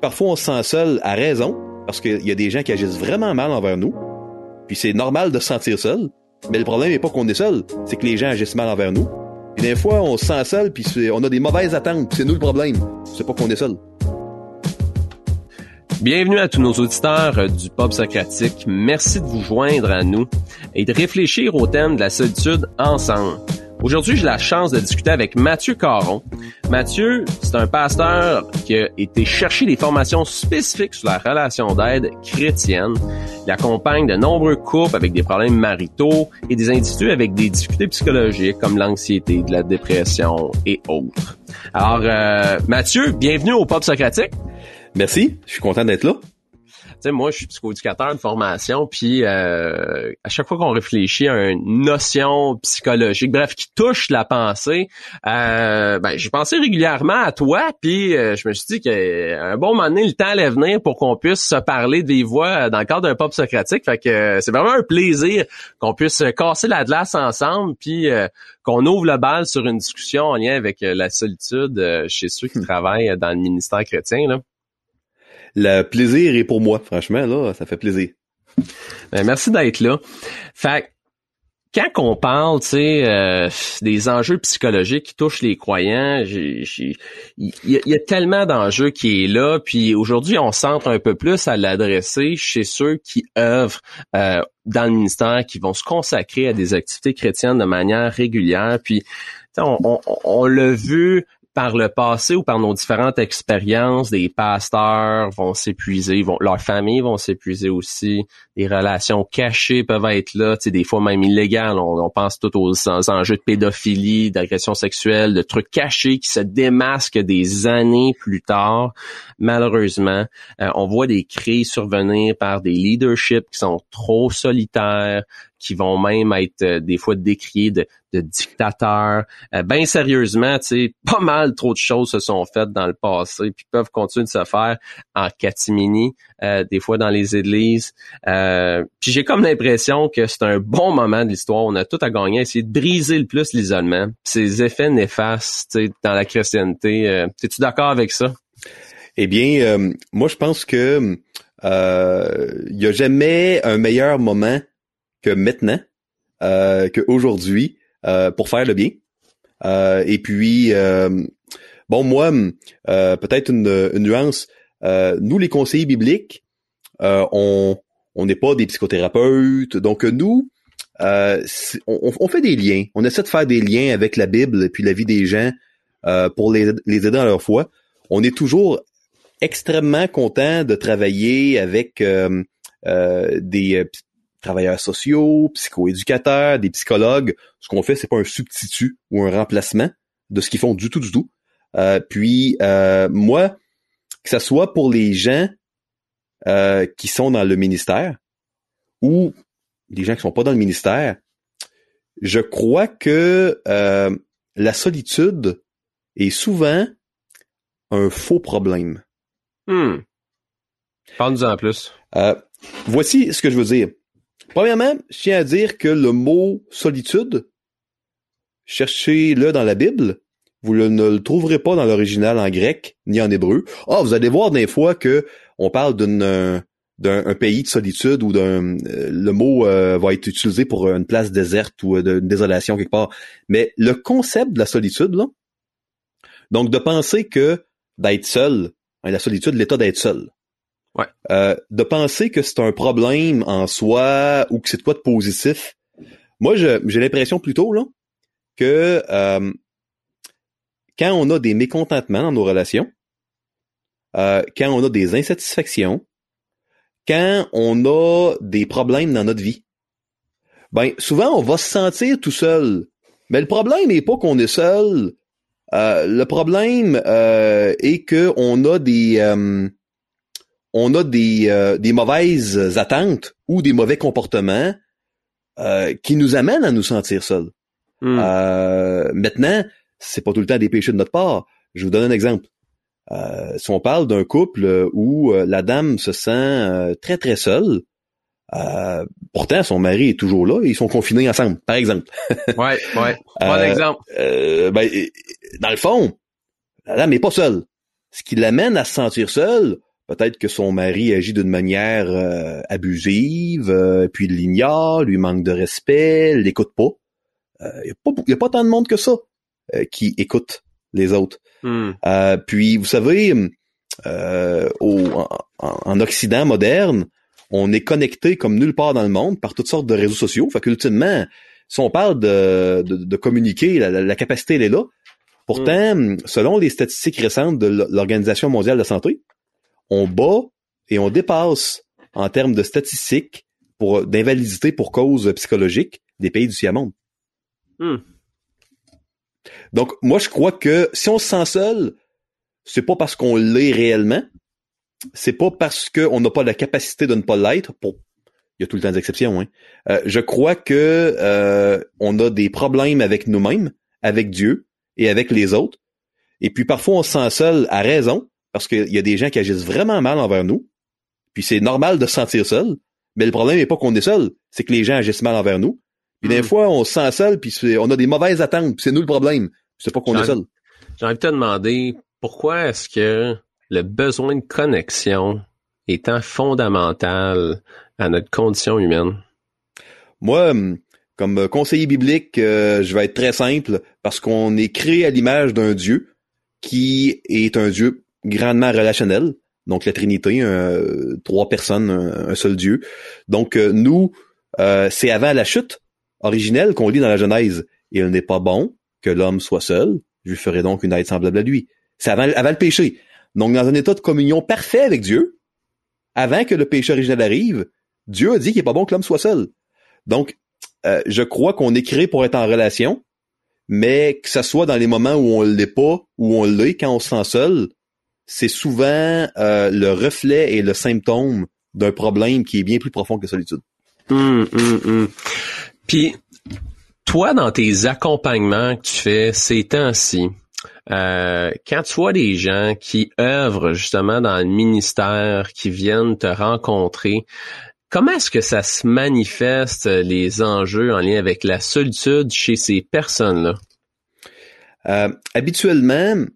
parfois on se sent seul à raison, parce qu'il y a des gens qui agissent vraiment mal envers nous, puis c'est normal de se sentir seul, mais le problème n'est pas qu'on est seul, c'est que les gens agissent mal envers nous. Et des fois, on se sent seul, puis on a des mauvaises attentes, c'est nous le problème, c'est pas qu'on est seul. Bienvenue à tous nos auditeurs euh, du Pop Socratique. Merci de vous joindre à nous et de réfléchir au thème de la solitude ensemble. Aujourd'hui, j'ai la chance de discuter avec Mathieu Caron. Mathieu, c'est un pasteur qui a été chercher des formations spécifiques sur la relation d'aide chrétienne. Il accompagne de nombreux couples avec des problèmes maritaux et des individus avec des difficultés psychologiques comme l'anxiété, de la dépression et autres. Alors, euh, Mathieu, bienvenue au Pop Socratique. Merci, je suis content d'être là sais, moi, je suis psychoéducateur de formation, puis euh, à chaque fois qu'on réfléchit à une notion psychologique, bref, qui touche la pensée, euh, ben, j'ai pensé régulièrement à toi, puis euh, je me suis dit qu'un bon moment donné, le temps allait venir pour qu'on puisse se parler des voix dans le cadre d'un pop socratique. Fait que c'est vraiment un plaisir qu'on puisse casser la glace ensemble, puis qu'on ouvre le bal sur une discussion en lien avec la solitude chez ceux qui hmm. travaillent dans le ministère chrétien. Là le plaisir est pour moi, franchement, là, ça fait plaisir. Ben, merci d'être là. Fait quand on parle, tu sais, euh, des enjeux psychologiques qui touchent les croyants, il y, a tellement d'enjeux qui est là. Puis aujourd'hui, on centre un peu plus à l'adresser chez ceux qui œuvrent euh, dans le ministère, qui vont se consacrer à des activités chrétiennes de manière régulière. Puis on, on, on l'a vu par le passé ou par nos différentes expériences, des pasteurs vont s'épuiser, vont, leurs familles vont s'épuiser aussi, des relations cachées peuvent être là, tu des fois même illégales. On, pense tout aux, enjeux de pédophilie, d'agression sexuelle, de trucs cachés qui se démasquent des années plus tard. Malheureusement, euh, on voit des crises survenir par des leaderships qui sont trop solitaires, qui vont même être euh, des fois décriés de, de dictateurs. Euh, ben sérieusement, tu sais, pas mal trop de choses se sont faites dans le passé, puis peuvent continuer de se faire en catimini, euh, des fois dans les églises. puis j'ai comme l'impression que c'est un bon moment de l'histoire. On a tout à gagner, à essayer de briser le plus l'isolement, ces effets néfastes dans la chrétienté. Es-tu d'accord avec ça? Eh bien, moi, je pense que il n'y a jamais un meilleur moment que maintenant, euh, qu'aujourd'hui, euh, pour faire le bien. Euh, et puis, euh, bon, moi, peut-être une, nuance. nous, les conseillers bibliques, on on n'est pas des psychothérapeutes, donc nous, on, on, fait des liens. On essaie de faire des liens avec la Bible et puis la vie des gens pour les, les aider dans leur foi. On est toujours extrêmement content de travailler avec euh, des travailleurs sociaux, psychoéducateurs, des psychologues. Ce qu'on fait, c'est pas un substitut ou un remplacement de ce qu'ils font du tout, du tout. Euh, puis euh, moi, que ce soit pour les gens euh, qui sont dans le ministère ou les gens qui sont pas dans le ministère, je crois que la solitude est souvent un faux problème. Hmm. Parle-nous en plus. voici ce que je veux dire. Premièrement, je tiens à dire que le mot solitude, cherchez-le dans la Bible, vous ne le trouverez pas dans l'original en grec ni en hébreu. Ah, vous allez voir des fois que on parle d'un pays de solitude ou d'un euh, le mot euh, va être utilisé pour une place déserte ou d'une désolation quelque part. Mais le concept de la solitude, là, donc de penser que d'être seul, hein, la solitude, l'état d'être seul, Ouais. Euh, de penser que c'est un problème en soi ou que c'est quoi de positif. Moi, j'ai l'impression plutôt là que euh, quand on a des mécontentements dans nos relations, euh, quand on a des insatisfactions, quand on a des problèmes dans notre vie, ben souvent on va se sentir tout seul. Mais le problème n'est pas qu'on est seul. le problème est que on a des on a des, euh, des mauvaises attentes ou des mauvais comportements euh, qui nous amènent à nous sentir seuls. Hmm. Euh, maintenant, c'est pas tout le temps des péchés de notre part. Je vous donne un exemple. si on parle d'un couple où la dame se sent très très seule, pourtant son mari est toujours là, ils sont confinés ensemble, par exemple. ouais, ouais. Bon exemple. Ben, dans le fond, la dame n'est pas seule. Ce qui l'amène à se sentir seule, peut-être que son mari agit d'une manière euh, abusive, euh, puis il l'ignore, lui manque de respect, l'écoute pas. Il n'y a, pas tant de monde que ça qui écoute les autres. Hmm. puis vous savez, au, en, Occident moderne, on est connecté comme nulle part dans le monde par toutes sortes de réseaux sociaux. Fait qu'ultimement, si on parle de, de, communiquer, la, capacité elle est là. Pourtant, hmm. selon les statistiques récentes de l'Organisation mondiale de la santé, on bat et on dépasse en termes de statistiques pour d'invalidité pour cause psychologique des pays du tiers-monde. Hmm. Donc, moi, je crois que si on se sent seul, c'est pas parce qu'on l'est réellement, c'est pas parce qu'on n'a pas la capacité de ne pas l'être. Pour... Il y a tout le temps des exceptions. Hein. Euh, je crois que euh, on a des problèmes avec nous-mêmes, avec Dieu et avec les autres. Et puis parfois on se sent seul à raison, parce qu'il y a des gens qui agissent vraiment mal envers nous. Puis c'est normal de se sentir seul. Mais le problème n'est pas qu'on est seul, c'est que les gens agissent mal envers nous. Puis des hmm. fois, on se sent seul, puis on a des mauvaises attentes, puis c'est nous le problème. C'est pas qu'on est seul. J'ai envie de te demander, pourquoi est-ce que le besoin de connexion étant fondamental à notre condition humaine? Moi, hum, comme conseiller biblique, euh, je vais être très simple parce qu'on est créé à l'image d'un Dieu qui est un Dieu grandement relationnel. Donc la Trinité, trois personnes, un, seul Dieu. Donc euh, nous, euh, c'est avant la chute originelle qu'on lit dans la Genèse. Il n'est pas bon que l'homme soit seul. Je lui ferai donc une aide semblable à lui. C'est avant, avant le péché. Donc dans un état de communion parfait avec Dieu, avant que le péché originel arrive, Dieu a dit qu'il n'est pas bon que l'homme soit seul. Donc, euh, je crois qu'on est créé pour être en relation, mais que ce soit dans les moments où on l'est pas, où on l'est, quand on se sent seul, c'est souvent euh, le reflet et le symptôme d'un problème qui est bien plus profond que la solitude. Hum, hum, hum. Puis, toi, dans tes accompagnements que tu fais ces temps-ci, euh, quand tu vois des gens qui œuvrent justement dans le ministère, qui viennent te rencontrer, comment est-ce que ça se manifeste les enjeux en lien avec la solitude chez ces personnes-là? Euh, habituellement,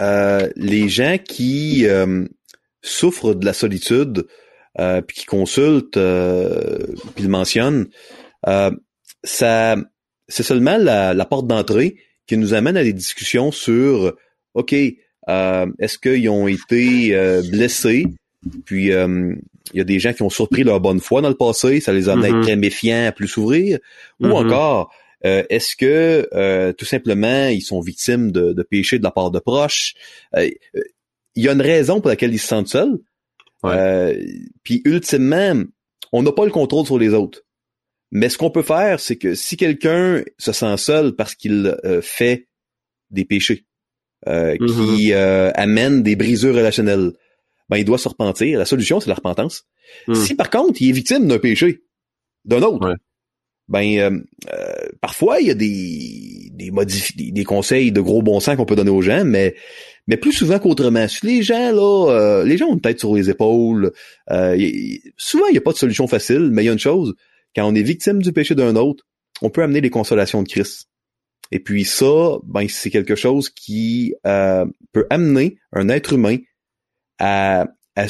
les gens qui euh, souffrent de la solitude, euh, puis qui consultent, puis le mentionnent, ça, c'est seulement la, porte d'entrée qui nous amène à des discussions sur, ok, est-ce qu'ils ont été blessés, puis il y a des gens qui ont surpris leur bonne foi dans le passé, ça les a amenés à être mm-hmm. très méfiants, à plus s'ouvrir, ou mm-hmm. encore euh, est-ce que euh, tout simplement ils sont victimes de, de péchés de la part de proches? Euh, il y a une raison pour laquelle ils se sentent seuls. puis ultimement, on n'a pas le contrôle sur les autres. Mais ce qu'on peut faire, c'est que si quelqu'un se sent seul parce qu'il fait des péchés mm-hmm. qui amènent des brisures relationnelles, ben il doit se repentir. La solution, c'est la repentance. Mm. Si par contre, il est victime d'un péché, d'un autre, ben euh, euh, parfois il y a des des, des, conseils de gros bon sens qu'on peut donner aux gens, mais mais plus souvent qu'autrement. Les gens là, euh, les gens ont une tête sur les épaules. souvent il n'y a pas de solution facile, mais il y a une chose quand on est victime du péché d'un autre, on peut amener les consolations de Christ. Et puis ça, ben c'est quelque chose qui peut amener un être humain à, à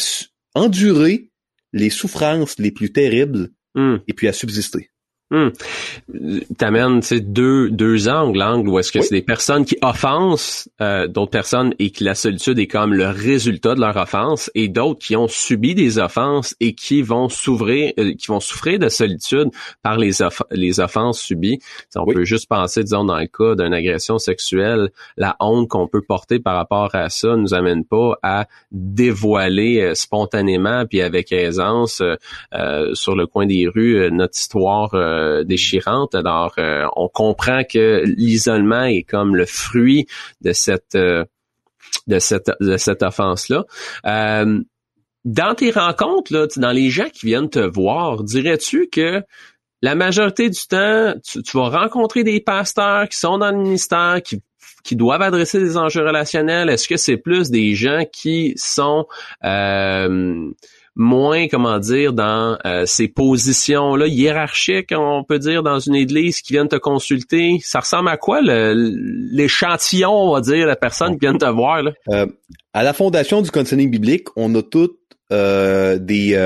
endurer les souffrances les plus terribles hmm. et puis à subsister. Hmm. T'amènes deux deux angles, l'angle où est-ce que c'est des personnes qui offensent euh, d'autres personnes et que la solitude est comme le résultat de leur offense, et d'autres qui ont subi des offenses et qui vont s'ouvrir, euh, qui vont souffrir de solitude par les les offenses subies. on peut juste penser, disons, dans le cas d'une agression sexuelle, la honte qu'on peut porter par rapport à ça nous amène pas à dévoiler euh, spontanément puis avec aisance sur le coin des rues notre histoire euh, déchirante. Alors, euh, on comprend que l'isolement est comme le fruit de cette euh, offense là. dans tes rencontres là, dans les gens qui viennent te voir, dirais-tu que la majorité du temps, tu, vas rencontrer des pasteurs qui sont dans le ministère, qui doivent adresser des enjeux relationnels? Est-ce que c'est plus des gens qui sont moins, comment dire, dans euh, ces positions-là hiérarchiques, on peut dire, dans une église qui viennent te consulter. Ça ressemble à quoi l'échantillon, on va dire, la personne qui vient te voir? Là? Euh, à la fondation du counseling biblique, on a toutes euh, des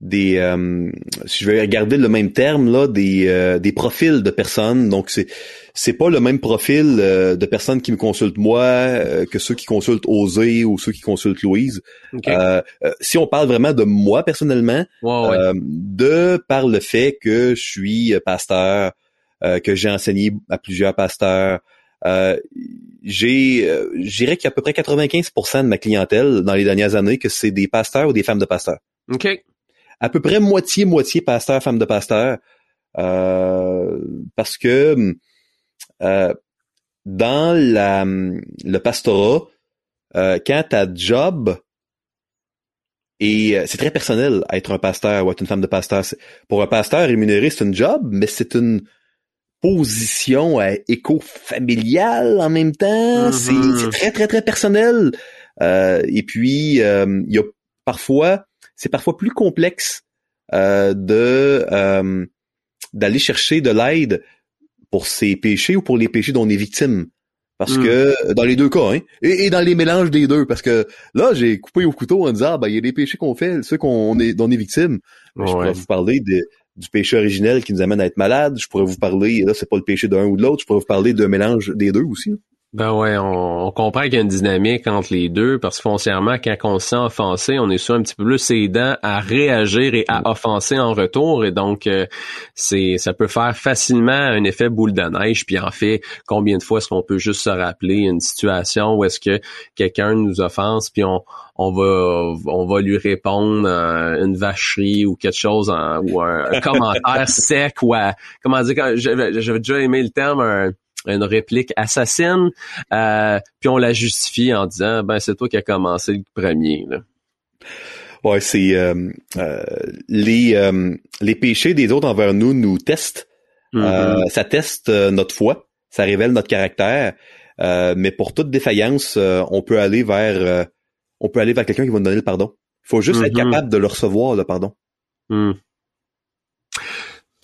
des euh, si je vais regarder le même terme là des des profils de personnes donc c'est c'est pas le même profil de personnes qui me consultent moi que ceux qui consultent Osé ou ceux qui consultent Louise si on parle vraiment de moi personnellement de par le fait que je suis pasteur que j'ai enseigné à plusieurs pasteurs euh, j'ai, euh, je dirais qu'il y a à peu près 95% de ma clientèle dans les dernières années que c'est des pasteurs ou des femmes de pasteurs. OK. À peu près moitié-moitié pasteurs, femmes de pasteurs. Euh, parce que euh, dans la, le pastorat, euh, quand ta job et c'est très personnel être un pasteur ou être une femme de pasteur. Pour un pasteur rémunéré, c'est une job, mais c'est une position euh, éco-familiale en même temps. Mm-hmm. C'est très, très, très personnel. Euh, et puis, euh, il y a parfois, c'est parfois plus complexe euh, de euh, d'aller chercher de l'aide pour ses péchés ou pour les péchés dont on est victime. Parce mm. que dans les deux cas, hein, et, dans les mélanges des deux, parce que là, j'ai coupé au couteau en disant, ah, ben, il y a des péchés qu'on fait, ceux qu'on est, dont on est victime. Je pourrais vous parler de, du péché originel qui nous amène à être malade. Je pourrais vous parler, là, c'est pas le péché d'un ou de l'autre, je pourrais vous parler d'un mélange des deux aussi. Ben ouais, on, comprend qu'il y a une dynamique entre les deux parce que foncièrement, quand on se sent offensé, on est soit un petit peu plus aidant à réagir et à offenser en retour et donc euh, c'est ça peut faire facilement un effet boule de neige. Puis en fait, combien de fois est-ce qu'on peut juste se rappeler une situation où est-ce que quelqu'un nous offense puis on on va on va lui répondre euh, une vacherie ou quelque chose ou un, commentaire sec ou comment dire j'avais déjà aimé le terme une réplique assassine, euh, puis on la justifie en disant ben c'est toi qui as commencé le premier. Là. Ouais, c'est euh, euh, les les péchés des autres envers nous nous testent. Mm-hmm. ça teste notre foi, ça révèle notre caractère. mais pour toute défaillance, on peut aller vers on peut aller vers quelqu'un qui va nous donner le pardon. Il faut juste être mm-hmm. capable de le recevoir le pardon. Mm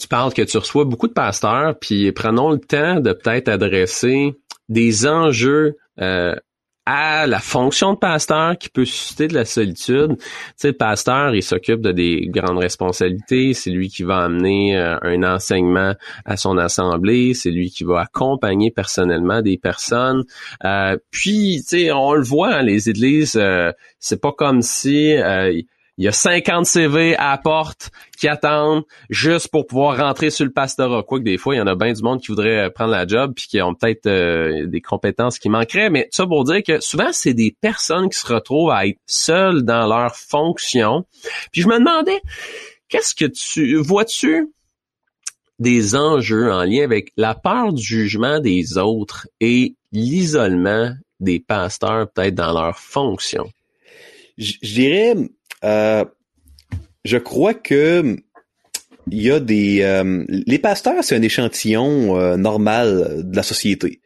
tu parles que tu reçois beaucoup de pasteurs, puis prenons le temps de peut-être adresser des enjeux euh, à la fonction de pasteur qui peut susciter de la solitude. Tu sais, le pasteur, il s'occupe de des grandes responsabilités. C'est lui qui va amener euh, un enseignement à son assemblée. C'est lui qui va accompagner personnellement des personnes. Euh, puis, tu sais, on le voit, hein, les églises, c'est pas comme si il y a 50 CV à la porte qui attendent juste pour pouvoir rentrer sur le pastorat. Quoique des fois, il y en a bien du monde qui voudrait prendre la job puis qui ont peut-être euh, des compétences qui manqueraient. Mais ça pour dire que souvent, c'est des personnes qui se retrouvent à être seules dans leur fonction. Puis je me demandais, qu'est-ce que tu vois-tu des enjeux en lien avec la peur du jugement des autres et l'isolement des pasteurs peut-être dans leur fonction? Je dirais euh, je crois que il y a des euh, les pasteurs c'est un échantillon euh, normal de la société.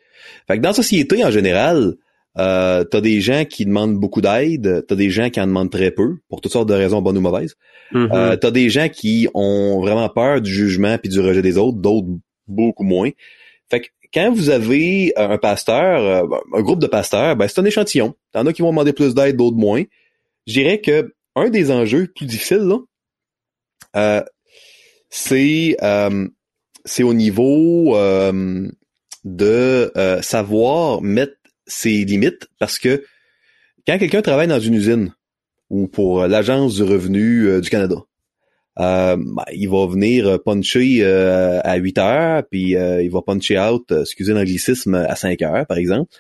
Fait que dans la société en général, euh, t'as des gens qui demandent beaucoup d'aide, t'as des gens qui en demandent très peu pour toutes sortes de raisons bonnes ou mauvaises. Mm-hmm. t'as des gens qui ont vraiment peur du jugement puis du rejet des autres, d'autres beaucoup moins. Fait que quand vous avez un pasteur, un groupe de pasteurs, ben c'est un échantillon. T'en as qui vont demander plus d'aide, d'autres moins. Je dirais que un des enjeux plus difficiles, euh, c'est euh, c'est au niveau euh, de savoir mettre ses limites parce que quand quelqu'un travaille dans une usine ou pour l'agence du revenu du Canada, ben, il va venir puncher à 8 heures, puis il va puncher out, excusez l'anglicisme, à 5 heures, par exemple.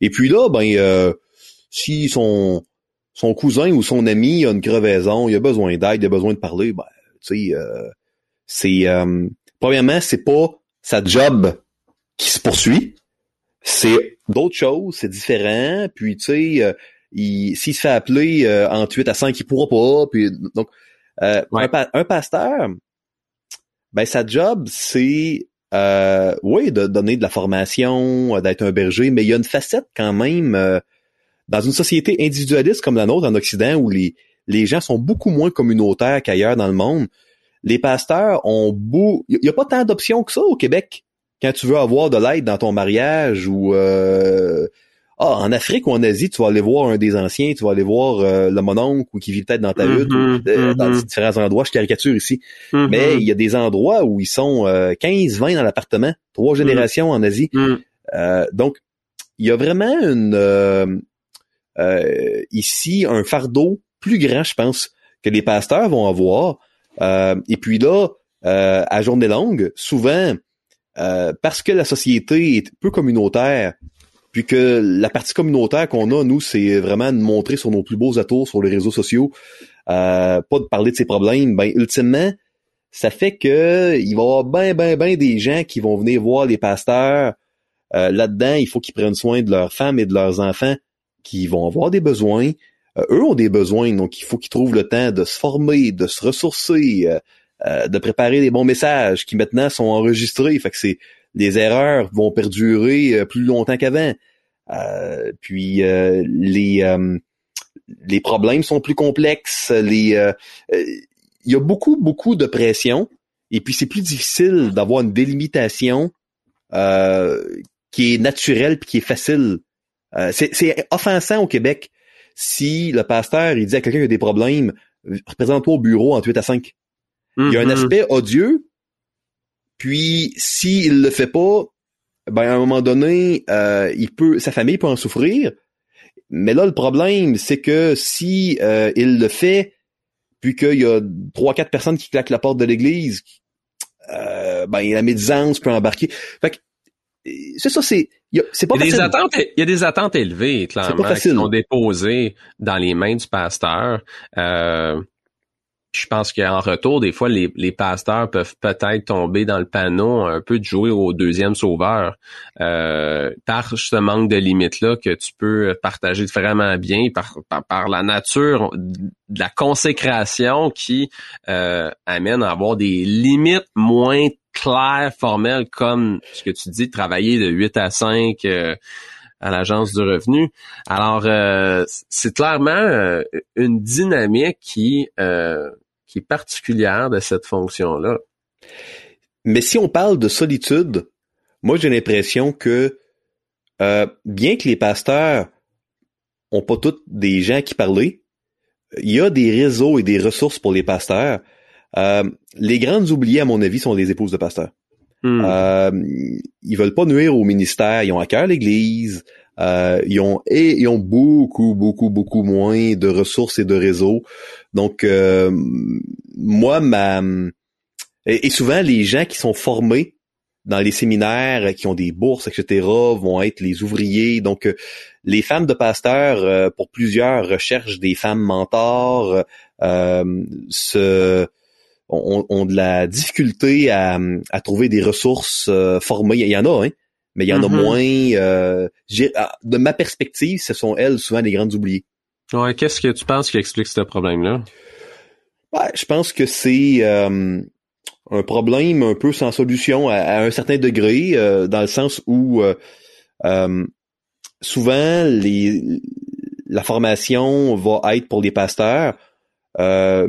Et puis là, ben, si son son cousin ou son ami a une crevaison, il a besoin d'aide, il a besoin de parler, ben, tu sais, euh, c'est euh, premièrement, c'est pas sa job qui se poursuit, c'est d'autres choses, c'est différent, puis tu sais, euh, s'il se fait appeler euh, en 8 à 5, il pourra pas, puis donc un, un, pasteur, ben sa job, c'est oui, de donner de la formation, d'être un berger, mais il y a une facette quand même dans une société individualiste comme la nôtre en Occident, où les, les gens sont beaucoup moins communautaires qu'ailleurs dans le monde, les pasteurs ont beaucoup... Il n'y a pas tant d'options que ça au Québec quand tu veux avoir de l'aide dans ton mariage ou euh, ah, en Afrique ou en Asie, tu vas aller voir un des anciens, tu vas aller voir euh, le mononcle ou qui vit peut-être dans ta hutte Mhm, ou, dans mhm. différents endroits. Je caricature ici. Mhm. Mais il y a des endroits où ils sont euh, 15, 20 dans l'appartement, trois générations en Asie. Euh, donc, il y a vraiment une euh, ici un fardeau plus grand, je pense, que les pasteurs vont avoir. Euh, et puis là, euh, à journée longue, souvent, euh, parce que la société est peu communautaire, puis que la partie communautaire qu'on a, nous, c'est vraiment de montrer sur nos plus beaux atours sur les réseaux sociaux, euh, pas de parler de ses problèmes, ben ultimement, ça fait que il va y avoir ben, ben, ben des gens qui vont venir voir les pasteurs. Euh, Là-dedans, il faut qu'ils prennent soin de leurs femmes et de leurs enfants qui vont avoir des besoins. Euh, eux ont des besoins, donc il faut qu'ils trouvent le temps de se former, de se ressourcer, euh, euh, de préparer des bons messages qui maintenant sont enregistrés. Fait que c'est les erreurs vont perdurer euh, plus longtemps qu'avant. Puis les les problèmes sont plus complexes. Les il y a beaucoup beaucoup de pression et puis c'est plus difficile d'avoir une délimitation euh, qui est naturelle puis qui est facile. Euh, c'est, c'est offensant au Québec si le pasteur il dit à quelqu'un qui a des problèmes représente-toi au bureau en 8 à 5. Il y a un Mhm. aspect odieux, puis s'il le fait pas, ben à un moment donné, euh, il peut, sa famille peut en souffrir. Mais là, le problème, c'est que si euh, il le fait, puis qu'il y a trois, quatre personnes qui claquent la porte de l'église, euh, ben la médisance peut embarquer. Fait que c'est ça, c'est il y a- c'est pas Il y, a des attentes, il y a des attentes élevées, clairement, qui sont déposées dans les mains du pasteur. Euh, je pense qu'en retour, des fois, les, les pasteurs peuvent peut-être tomber dans le panneau un peu de jouer au deuxième sauveur euh, par ce manque de limites-là que tu peux partager vraiment bien par, par, par la nature de la consécration qui euh, amène à avoir des limites moins claires, formelles, comme ce que tu dis, travailler de 8 à 5 euh, à l'agence du revenu. Alors, euh, c'est clairement euh, une dynamique qui, euh, qui est particulière de cette fonction-là. Mais si on parle de solitude, moi j'ai l'impression que euh, bien que les pasteurs ont pas tous des gens qui parlaient, il y a des réseaux et des ressources pour les pasteurs. Euh, les grandes oubliées, à mon avis, sont les épouses de pasteurs. Hmm. Euh, ils veulent pas nuire au ministère, ils ont à cœur l'Église, euh, ils ont et ils ont beaucoup, beaucoup, beaucoup moins de ressources et de réseaux. Donc euh, moi, ma et, et souvent les gens qui sont formés dans les séminaires, qui ont des bourses, etc., vont être les ouvriers. Donc, les femmes de pasteurs, pour plusieurs, recherchent des femmes mentors, se, ont, ont de la difficulté à, à trouver des ressources euh, formées. Il y en a, hein, mais il y en a Mhm. moins. euh, ah, de ma perspective, ce sont elles souvent les grandes oubliées. Ouais, qu'est-ce que tu penses qui explique ce problème-là? Ouais, je pense que c'est euh, un problème un peu sans solution à, à un certain degré, euh, dans le sens où euh, euh, souvent les, la formation va être pour les pasteurs. Euh,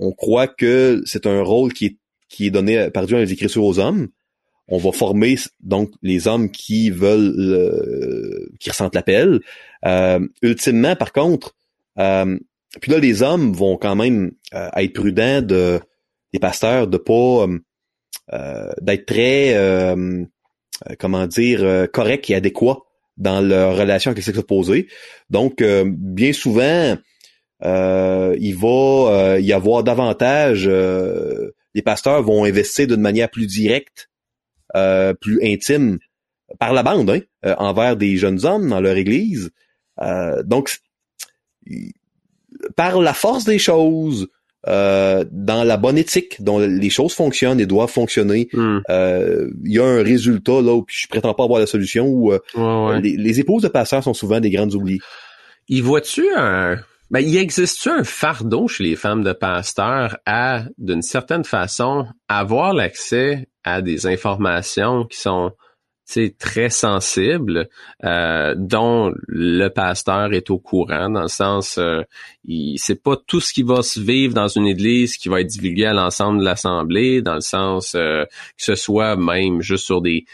on croit que c'est un rôle qui est, qui est donné par Dieu dans les Écritures aux hommes. On va former donc les hommes qui veulent, qui ressentent l'appel. Euh, ultimement, par contre, euh, puis là, les hommes vont quand même euh, être prudents de les pasteurs de pas euh, d'être très comment dire corrects et adéquats dans leur relation avec le sexe opposé. Donc, bien souvent, il va euh, y avoir davantage euh, les pasteurs vont investir d'une manière plus directe, euh, plus intime par la bande, hein, euh, envers des jeunes hommes dans leur église. Euh, donc, par la force des choses, euh, dans la bonne éthique dont les choses fonctionnent et doivent fonctionner, Hmm. euh, il y a un résultat là où je prétends pas avoir la solution où euh, Ouais, ouais. les, les épouses de pasteurs sont souvent des grandes oubliées. Y vois-tu un... Ben, y existe-tu un fardeau chez les femmes de pasteurs à, d'une certaine façon, avoir l'accès à des informations qui sont très sensibles, euh, dont le pasteur est au courant, dans le sens, euh, il c'est pas tout ce qui va se vivre dans une église qui va être divulgué à l'ensemble de l'assemblée, dans le sens euh, que ce soit même juste sur des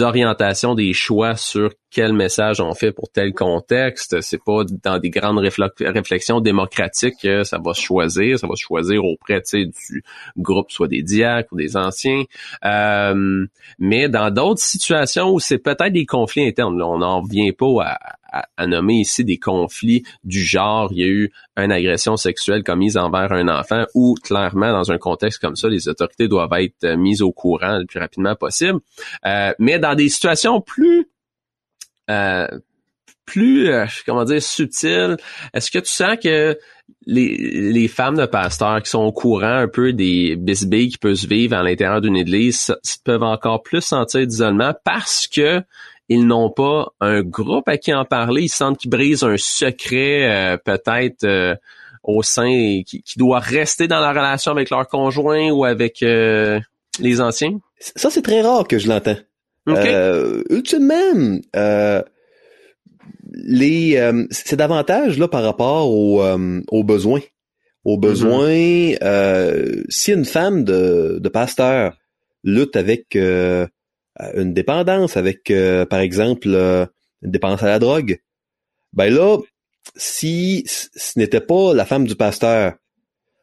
orientations, des choix sur quel message on fait pour tel contexte. C'est pas dans des grandes réflexions démocratiques que ça va se choisir. Ça va se choisir auprès du groupe, soit des diacres ou des anciens. Euh, mais dans d'autres situations où c'est peut-être des conflits internes, là, on n'en vient pas à, à, nommer ici des conflits du genre, il y a eu une agression sexuelle commise envers un enfant ou clairement dans un contexte comme ça, les autorités doivent être euh, mises au courant le plus rapidement possible. Euh, mais dans des situations plus euh, plus, comment dire, subtiles, est-ce que tu sens que les, les femmes de pasteurs qui sont au courant un peu des bisbilles qui peuvent se vivre à l'intérieur d'une église peuvent encore plus sentir d'isolement parce que ils n'ont pas un groupe à qui en parler, ils sentent qu'ils brisent un secret euh, peut-être euh, au sein qui, doit rester dans la relation avec leur conjoint ou avec euh, les anciens? Ça, c'est très rare que je l'entends. ultimement, les c'est davantage là par rapport aux, aux besoins. Aux besoins, mm-hmm. si une femme de, de pasteur lutte avec euh, une dépendance avec, euh, par exemple, euh, une dépendance à la drogue, ben là, si ce n'était pas la femme du pasteur,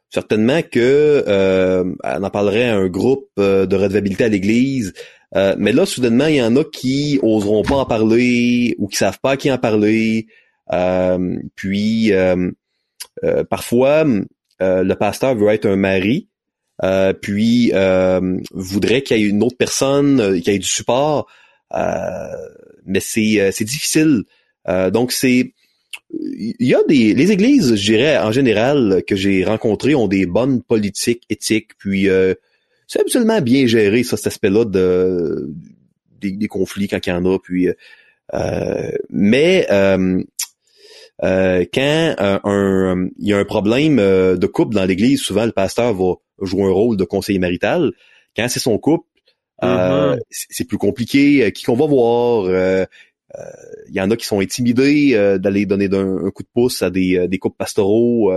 certainement que euh, en parlerait à un groupe de redevabilité à l'Église. mais là, soudainement, il y en a qui oseront pas en parler ou qui savent pas à qui en parler. puis parfois, le pasteur veut être un mari, euh, puis euh, voudrait qu'il y ait une autre personne, euh, qu'il y ait du support, mais c'est difficile. donc c'est il y a des les églises, je dirais en général que j'ai rencontrées ont des bonnes politiques éthiques, puis c'est absolument bien géré ça cet aspect-là de des, conflits quand il y en a, puis mais quand un il y a un problème de couple dans l'église, souvent le pasteur va joue un rôle de conseiller marital. Quand c'est son couple, euh, mm-hmm. c'est plus compliqué. Euh, qui qu'on va voir? Il euh, y en a qui sont intimidés d'aller donner un, coup de pouce à des, des couples pastoraux.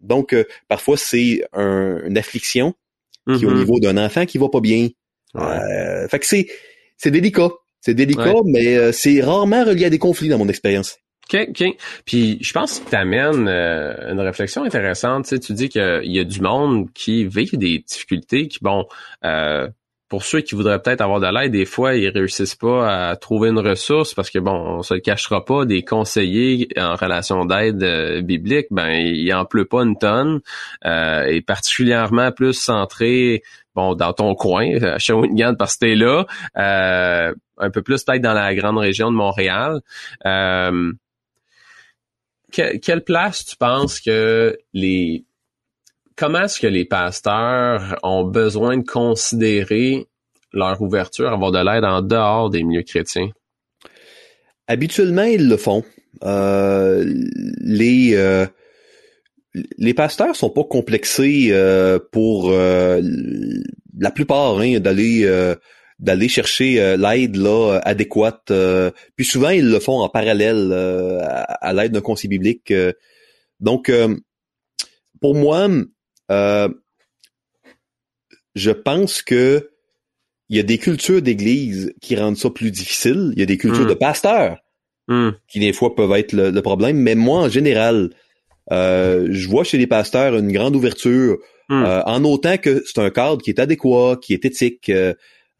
donc, parfois, c'est une affliction qui est au mm-hmm. niveau d'un enfant qui va pas bien. fait que c'est, c'est délicat. C'est délicat, mais c'est rarement relié à des conflits dans mon expérience. OK, OK. Puis je pense que tu amènes euh, une réflexion intéressante. Tu, sais, tu dis qu'il y a du monde qui vit des difficultés, qui, bon, euh, pour ceux qui voudraient peut-être avoir de l'aide, des fois, ils réussissent pas à trouver une ressource parce que, bon, on se le cachera pas, des conseillers en relation d'aide euh, biblique, ben, il en pleut pas une tonne, et particulièrement plus centré, bon, dans ton coin, à Shawinigan, parce que t'es là, un peu plus peut-être dans la grande région de Montréal quelle place tu penses que les comment est-ce que les pasteurs ont besoin de considérer leur ouverture, avoir de l'aide en dehors des milieux chrétiens? Habituellement, ils le font. Euh, les euh, les pasteurs sont pas complexés euh, pour la plupart hein, d'aller d'aller chercher euh, l'aide là adéquate. Euh, puis souvent ils le font en parallèle euh, à, l'aide d'un conseiller biblique. donc pour moi, je pense que il y a des cultures d'église qui rendent ça plus difficile. Il y a des cultures hmm. de pasteurs hmm. qui des fois peuvent être le, problème. Mais moi, en général, je vois chez les pasteurs une grande ouverture, hmm. en autant que c'est un cadre qui est adéquat, qui est éthique.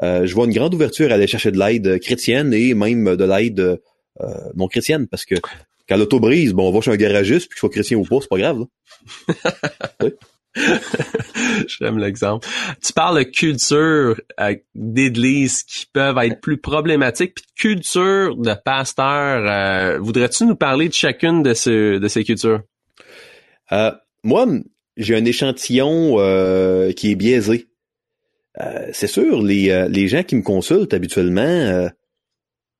Euh, je vois une grande ouverture à aller chercher de l'aide chrétienne et même de l'aide euh, non chrétienne, parce que quand l'auto brise, bon, on va chez un garagiste, puis qu'il soit chrétien ou pas, c'est pas grave. J'aime l'exemple. Tu parles de culture euh, d'églises qui peuvent être plus problématiques, puis de culture de pasteur. Voudrais-tu nous parler de chacune de, ce, de ces cultures? moi, j'ai un échantillon qui est biaisé. Euh, c'est sûr, les, euh, les gens qui me consultent habituellement, euh,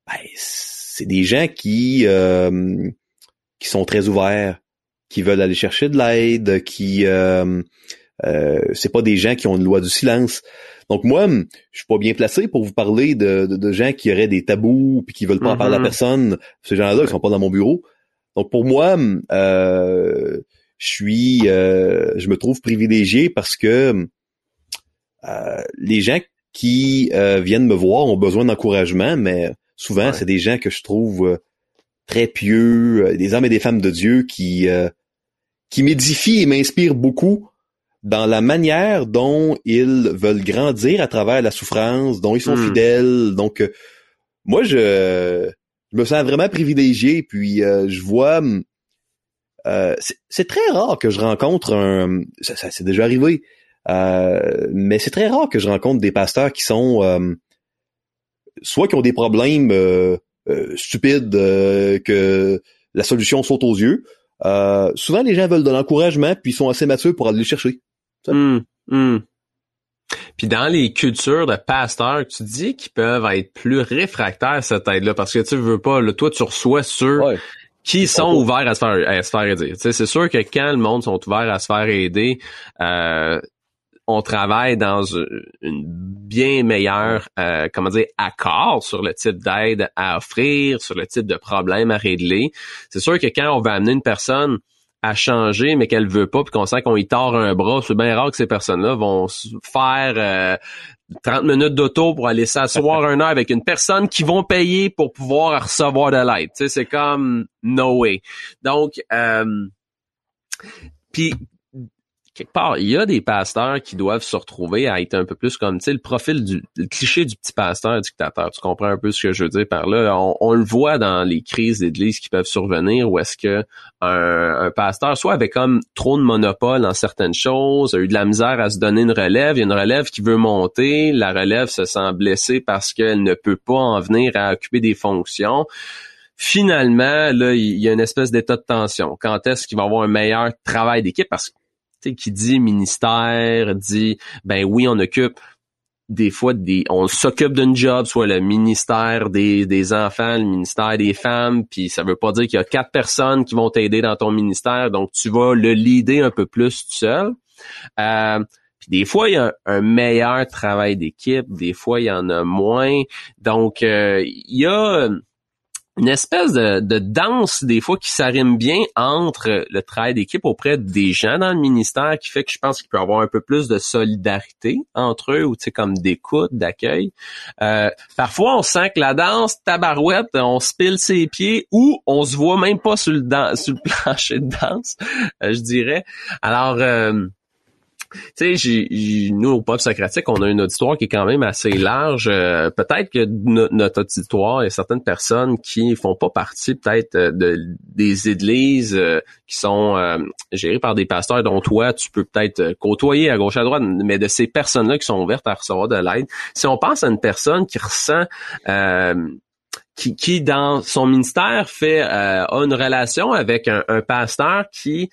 ben, c'est des gens qui, qui sont très ouverts, qui veulent aller chercher de l'aide, qui c'est pas des gens qui ont une loi du silence. Donc moi, je suis pas bien placé pour vous parler de, de, gens qui auraient des tabous puis qui veulent pas en parler à mm-hmm. personne. Ces gens-là, ils sont pas dans mon bureau. Donc pour moi, je suis, je me trouve privilégié parce que les gens qui viennent me voir ont besoin d'encouragement, mais souvent c'est des gens que je trouve très pieux, des hommes et des femmes de Dieu qui qui m'édifient et m'inspirent beaucoup dans la manière dont ils veulent grandir à travers la souffrance, dont ils sont hmm. fidèles. Donc, euh, moi, je, me sens vraiment privilégié. Puis, euh, je vois, euh, c'est très rare que je rencontre un, ça, ça c'est déjà arrivé, mais c'est très rare que je rencontre des pasteurs qui sont, soit qui ont des problèmes stupides, que la solution saute aux yeux. souvent, les gens veulent de l'encouragement, puis ils sont assez matures pour aller le chercher. Hum, hum. Puis dans les cultures de pasteurs, tu dis qu'ils peuvent être plus réfractaires à cette aide-là, parce que tu veux pas, là, toi, tu reçois ceux qui sont ouverts à se faire, à se faire aider. c'est sûr que quand le monde sont ouverts à se faire aider, euh, on travaille dans une bien meilleure, euh, comment dire, accord sur le type d'aide à offrir, sur le type de problème à régler. C'est sûr que quand on va amener une personne à changer, mais qu'elle veut pas, puis qu'on sent qu'on y tord un bras, c'est bien rare que ces personnes-là vont faire euh, 30 minutes d'auto pour aller s'asseoir un heure avec une personne qui vont payer pour pouvoir recevoir de l'aide. Tu c'est comme no way. Donc, euh, puis quelque part, il y a des pasteurs qui doivent se retrouver à être un peu plus comme, tu sais, le profil du le cliché du petit pasteur dictateur. Tu comprends un peu ce que je veux dire par là? On, le voit dans les crises d'église qui peuvent survenir où est-ce que un, pasteur, soit avec comme trop de monopole en certaines choses, a eu de la misère à se donner une relève, il y a une relève qui veut monter, la relève se sent blessée parce qu'elle ne peut pas en venir à occuper des fonctions finalement, là, il y a une espèce d'état de tension. Quand est-ce qu'il va avoir un meilleur travail d'équipe? Parce que qui dit ministère, dit ben oui, on occupe des fois des on s'occupe d'un job, soit le ministère des, des enfants, le ministère des femmes, puis ça veut pas dire qu'il y a quatre personnes qui vont t'aider dans ton ministère, donc tu vas le leader un peu plus tout seul. Euh, puis des fois, il y a un, meilleur travail d'équipe, des fois, il y en a moins. Donc, euh, il y a une espèce de, de, danse des fois qui s'arrime bien entre le travail d'équipe auprès des gens dans le ministère qui fait que je pense qu'il peut y avoir un peu plus de solidarité entre eux ou tu sais comme d'écoute, d'accueil. Euh, parfois on sent que la danse tabarouette, on se pile ses pieds ou on se voit même pas sur le, sur le plancher de danse, euh, je dirais. Alors euh, tu sais, nous, au Pop Socratique, on a une auditoire qui est quand même assez large. Euh, peut-être que notre auditoire, il y a certaines personnes qui font pas partie peut-être euh, de, des églises euh, qui sont gérées par des pasteurs dont toi, tu peux peut-être côtoyer à gauche à droite, mais de ces personnes-là qui sont ouvertes à recevoir de l'aide. Si on pense à une personne qui ressent qui, qui, dans son ministère fait a une relation avec un, un pasteur qui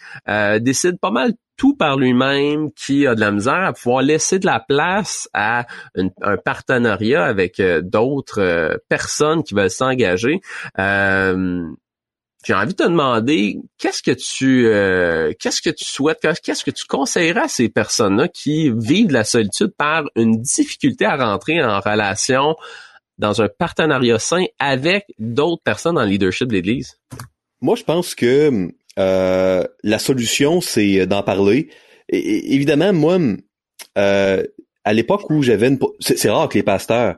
décide pas mal tout par lui-même, qui a de la misère à pouvoir laisser de la place à un partenariat avec euh, d'autres euh, personnes qui veulent s'engager. Euh, j'ai envie de te demander qu'est-ce que tu qu'est-ce que tu souhaites qu'est-ce que tu conseillerais à ces personnes-là qui vivent de la solitude par une difficulté à rentrer en relation dans un partenariat sain avec d'autres personnes le leadership de l'Église? Moi, je pense que euh, la solution, c'est d'en parler. Et, évidemment, moi, euh, à l'époque où j'avais une... C'est rare que les pasteurs...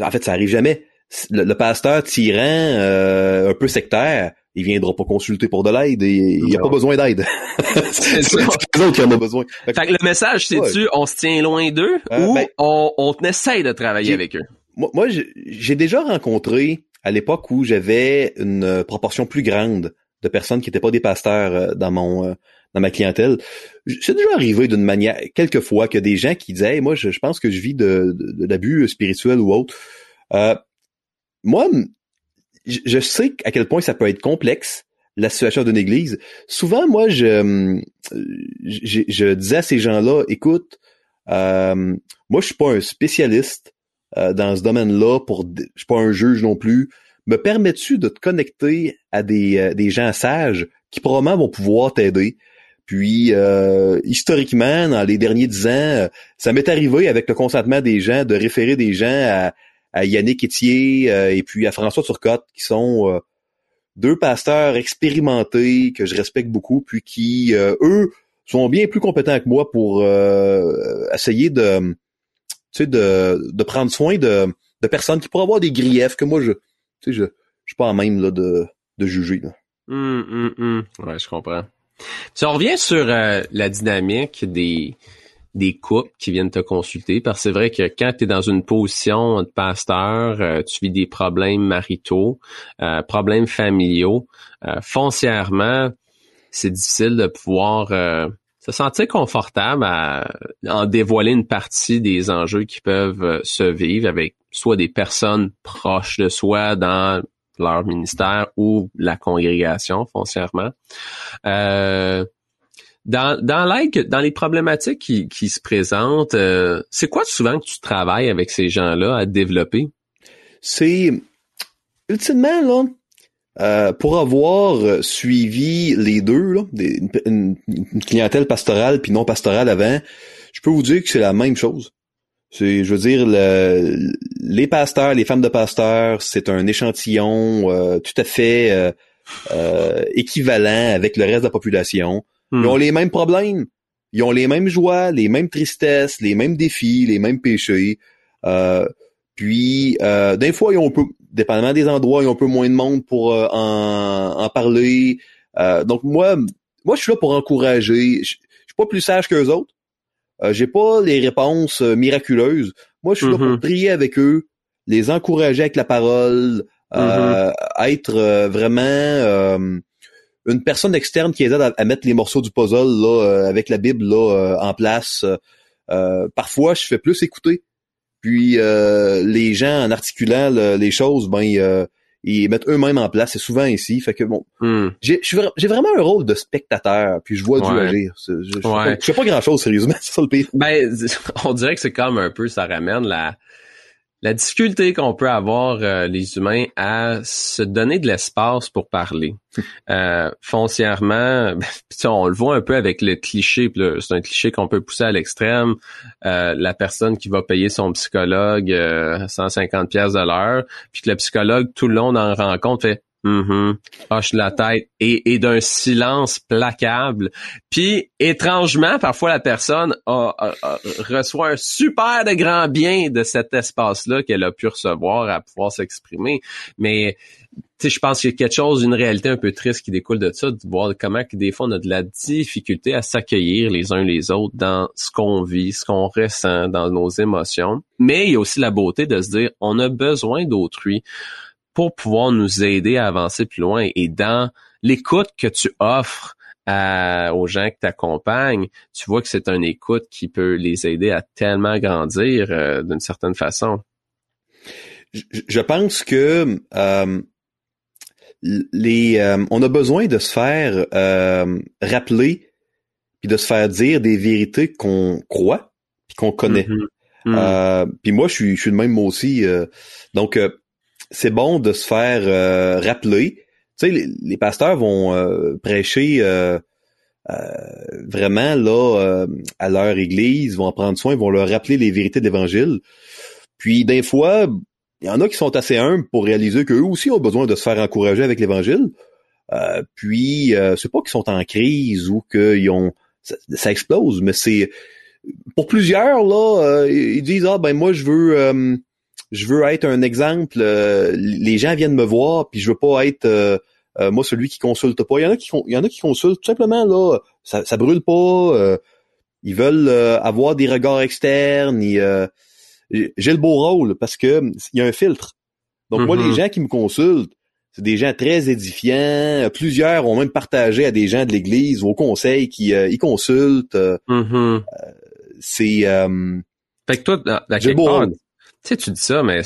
En fait, ça arrive jamais. Le, pasteur tyran, euh, un peu sectaire, il viendra pas consulter pour de l'aide et il n'y a pas besoin d'aide. c'est les autres qui en ont besoin. Fait, que le message, c'est-tu, on se tient loin d'eux ou ben, on, on essaie de travailler avec eux? Moi, moi j'ai déjà rencontré, à l'époque où j'avais une proportion plus grande de personnes qui n'étaient pas des pasteurs euh, dans mon euh, ma clientèle. C'est déjà arrivé d'une manière, quelquefois, que des gens qui disaient moi, je, pense que je vis de, d'abus spirituels ou autre. Euh, moi, je, sais à quel point ça peut être complexe la situation d'une église. Souvent, moi, je, je, disais à ces gens-là, écoute, moi, je suis pas un spécialiste dans ce domaine-là. Pour, je suis pas un juge non plus me permets-tu de te connecter à des, euh, des gens sages qui probablement vont pouvoir t'aider? Puis euh, historiquement, dans les derniers dix ans, euh, ça m'est arrivé avec le consentement des gens de référer des gens à, à Yannick Etier et puis à François Turcotte, qui sont deux pasteurs expérimentés que je respecte beaucoup, puis qui, eux, sont bien plus compétents que moi pour essayer de tu sais, de, de prendre soin de, de personnes qui pourraient avoir des griefs que moi, je, sais, je, je suis pas en même là, de, de juger. Là. Hum, hum, hum. Ouais, je comprends. Si on revient sur euh, la dynamique des des couples qui viennent te consulter, parce que c'est vrai que quand tu es dans une position de pasteur, euh, tu vis des problèmes maritaux, euh, problèmes familiaux, foncièrement, c'est difficile de pouvoir se sentir confortable à en dévoiler une partie des enjeux qui peuvent se vivre avec soit des personnes proches de soi dans leur ministère ou la congrégation foncièrement. Euh, dans, dans les problématiques qui, qui se présentent, euh, c'est quoi souvent que tu travailles avec ces gens-là à développer? C'est ultimement là, euh, pour avoir suivi les deux, une, une, clientèle pastorale puis non pastorale avant, je peux vous dire que c'est la même chose. C'est, je veux dire, le, les pasteurs, les femmes de pasteurs, c'est un échantillon euh, tout à fait euh, euh, équivalent avec le reste de la population. Ils hmm. ont les mêmes problèmes, ils ont les mêmes joies, les mêmes tristesses, les mêmes défis, les mêmes péchés. puis, des fois, ils ont un peu, dépendamment des endroits, ils ont un peu moins de monde pour en, en, parler. donc moi, moi, je suis là pour encourager. Je, je suis pas plus sage qu'eux autres. Euh, j'ai pas les réponses euh, miraculeuses. Moi, je suis là pour mm-hmm. prier avec eux, les encourager avec la parole, euh, mm-hmm. être vraiment une personne externe qui aide à, mettre les morceaux du puzzle là avec la Bible là en place. parfois, je fais plus écouter. Puis les gens en articulant les choses, ben ils mettent eux-mêmes en place. C'est souvent ici. Fait que bon, hmm. j'ai vraiment un rôle de spectateur, puis je vois du agir. Je, je, fais pas, grand chose sérieusement, c'est ça le pire. Ben, on dirait que c'est comme un peu, ça ramène la la difficulté qu'on peut avoir euh, les humains à se donner de l'espace pour parler. Euh, foncièrement, ben, on le voit un peu avec le cliché, c'est un cliché qu'on peut pousser à l'extrême. Euh, la personne qui va payer son psychologue 150 pièces de l'heure, puis que le psychologue tout le long dans la rencontre fait Mm Hoche la tête et, d'un silence placable. Puis étrangement, parfois la personne reçoit un super de grand bien de cet espace-là qu'elle a pu recevoir à pouvoir s'exprimer. Mais je pense qu'il y a quelque chose, une réalité un peu triste qui découle de ça, de voir comment que des fois on a de la difficulté à s'accueillir les uns les autres dans ce qu'on vit, ce qu'on ressent, dans nos émotions. Mais il y a aussi la beauté de se dire, on a besoin d'autrui pour pouvoir nous aider à avancer plus loin. Et dans l'écoute que tu offres aux gens qui t'accompagnent, tu vois que c'est une écoute qui peut les aider à tellement grandir euh, d'une certaine façon. Je, pense que euh, les, euh, on a besoin de se faire rappeler puis de se faire dire des vérités qu'on croit puis qu'on connaît. Mm-hmm. Mm. puis moi, je suis, je suis le même moi aussi. donc, c'est bon de se faire euh, rappeler. Tu sais, les, pasteurs vont euh, prêcher euh, vraiment là à leur église, vont en prendre soin, vont leur rappeler les vérités de l'Évangile. Puis des fois, il y en a qui sont assez humbles pour réaliser qu'eux aussi ont besoin de se faire encourager avec l'Évangile. puis c'est pas qu'ils sont en crise ou qu'ils ont ça, explose, mais c'est pour plusieurs là, ils disent ah ben moi je veux je veux être un exemple. Euh, les gens viennent me voir, puis je veux pas être euh, euh, moi celui qui consulte pas. Il y en a qui il y en a qui consultent tout simplement là, ça, ça brûle pas. ils veulent avoir des regards externes. j'ai le beau rôle parce que il y a un filtre. Donc moi, les mm-hmm. gens qui me consultent, c'est des gens très édifiants. Plusieurs ont même partagé à des gens de l'Église au conseil qui ils consultent. Mm-hmm. c'est fait que toi, quelque part, tu sais, tu dis ça, mais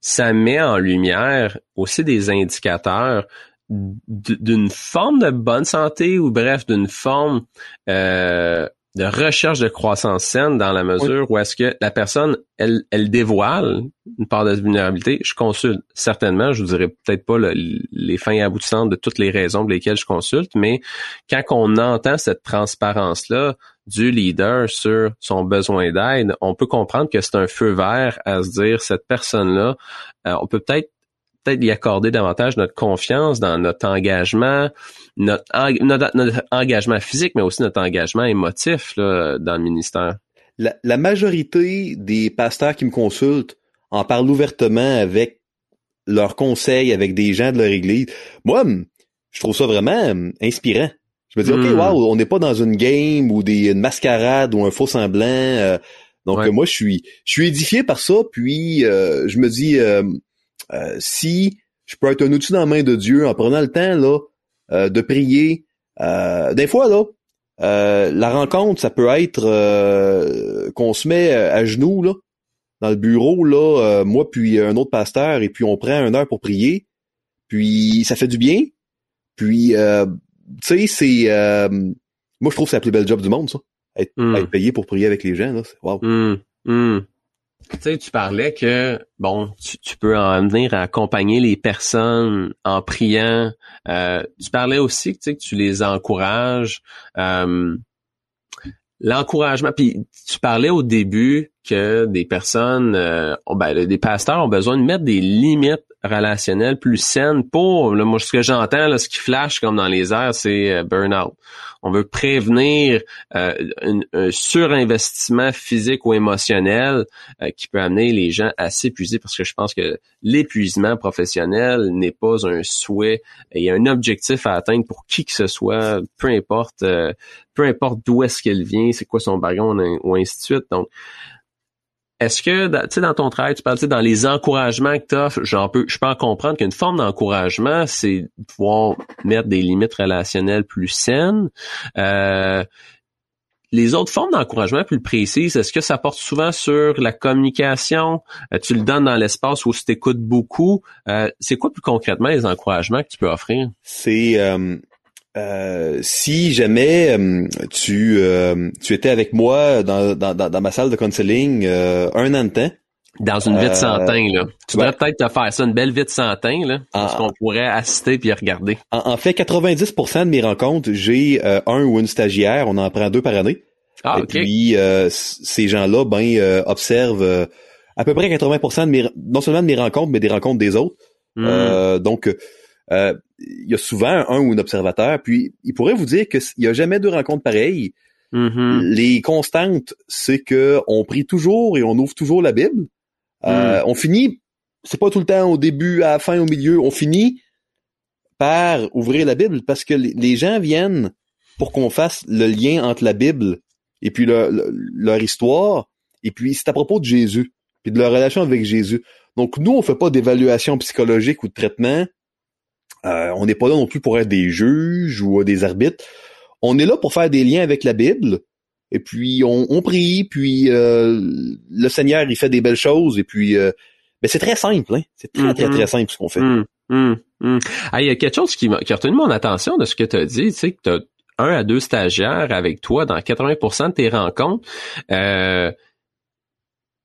ça met en lumière aussi des indicateurs d'une forme de bonne santé ou bref, d'une forme euh, de recherche de croissance saine dans la mesure où est-ce que la personne, elle, elle dévoile une part de vulnérabilité. Je consulte certainement, je vous dirais peut-être pas les fins aboutissantes de toutes les raisons pour lesquelles je consulte, mais quand on entend cette transparence-là du leader sur son besoin d'aide, on peut comprendre que c'est un feu vert à se dire cette personne-là, euh, on peut peut-être peut-être y accorder davantage notre confiance dans notre engagement, notre, engagement physique, mais aussi notre engagement émotif là, dans le ministère. la, la majorité des pasteurs qui me consultent en parlent ouvertement avec leurs conseils, avec des gens de leur église. Moi, je trouve ça vraiment inspirant. Je me dis, OK, Hmm. wow, on n'est pas dans une game ou des, une mascarade ou un faux semblant. euh, donc, Ouais. moi, je suis, je suis édifié par ça. Puis, euh, je me dis, euh, euh, si je peux être un outil dans la main de Dieu en prenant le temps là euh, de prier, euh, des fois là, euh, la rencontre, ça peut être euh, qu'on se met à genoux là dans le bureau là, euh, moi puis un autre pasteur, et puis on prend une heure pour prier. Puis ça fait du bien. Puis euh, tu sais, c'est euh, moi je trouve que c'est la plus belle job du monde, ça. Être, Mm. être payé pour prier avec les gens, là. c'est- Wow. Hum, hum. Tu sais, tu parlais que, bon, tu, tu peux en venir à accompagner les personnes en priant. Euh, tu parlais aussi tu sais, que tu les encourages. Euh, L'encouragement, puis tu parlais au début que des personnes, euh, ont- ben, des pasteurs ont besoin de mettre des limites relationnelles plus saines pour, là, moi, ce que j'entends, là, ce qui flash comme dans les airs, c'est euh, burn-out. On veut prévenir euh, un, surinvestissement physique ou émotionnel euh, qui peut amener les gens à s'épuiser parce que je pense que l'épuisement professionnel n'est pas un souhait. A un objectif à atteindre pour qui que ce soit, peu importe, euh, peu importe d'où est-ce qu'elle vient, c'est quoi son background ou ainsi de suite. Donc, est-ce que, tu sais, dans ton travail, tu parles, dans les encouragements que tu offres, j'en peux, je peux en comprendre qu'une forme d'encouragement, c'est pouvoir mettre des limites relationnelles plus saines. Euh, les autres formes d'encouragement plus précises, est-ce que ça porte souvent sur la communication? Euh, tu le donnes dans l'espace où tu t'écoutes beaucoup. Euh, c'est quoi plus concrètement les encouragements que tu peux offrir? C'est euh, euh, si jamais euh, tu euh, tu étais avec moi dans, dans, dans, ma salle de counseling euh, un an de temps, Dans une vie de santin, là. Tu ouais. devrais peut-être te faire ça, une belle vie de santin, là. Parce qu'on pourrait assister puis regarder. en, en fait 90% de mes rencontres, j'ai un ou une stagiaire, on en prend deux par année. Ah, Et puis euh, ces gens-là ben observent à peu près 80% de mes non seulement de mes rencontres mais des rencontres des autres. Hmm. Euh, donc, euh, il y a souvent un ou un observateur, puis il pourrait vous dire qu'il n'y a jamais deux rencontres pareilles. Mhm. Les constantes, c'est que on prie toujours et on ouvre toujours la Bible. Euh, On finit, c'est pas tout le temps au début, à la fin, au milieu, on finit par ouvrir la Bible parce que les- les gens viennent pour qu'on fasse le lien entre la Bible et puis leur, leur histoire, et puis c'est à propos de Jésus, puis de leur relation avec Jésus. Donc nous, on fait pas d'évaluation psychologique ou de traitement. Euh, on n'est pas là non plus pour être des juges ou euh, des arbitres. On est là pour faire des liens avec la Bible. Et puis on, on prie, puis euh, le Seigneur il fait des belles choses. Et puis euh, ben, c'est très simple, hein. C'est très très Mhm. très simple ce qu'on fait. Hum. Ah, il y a quelque chose qui, qui a retenu mon attention de ce que tu as dit, tu sais, que tu as un à deux stagiaires avec toi dans 80% de tes rencontres. Euh,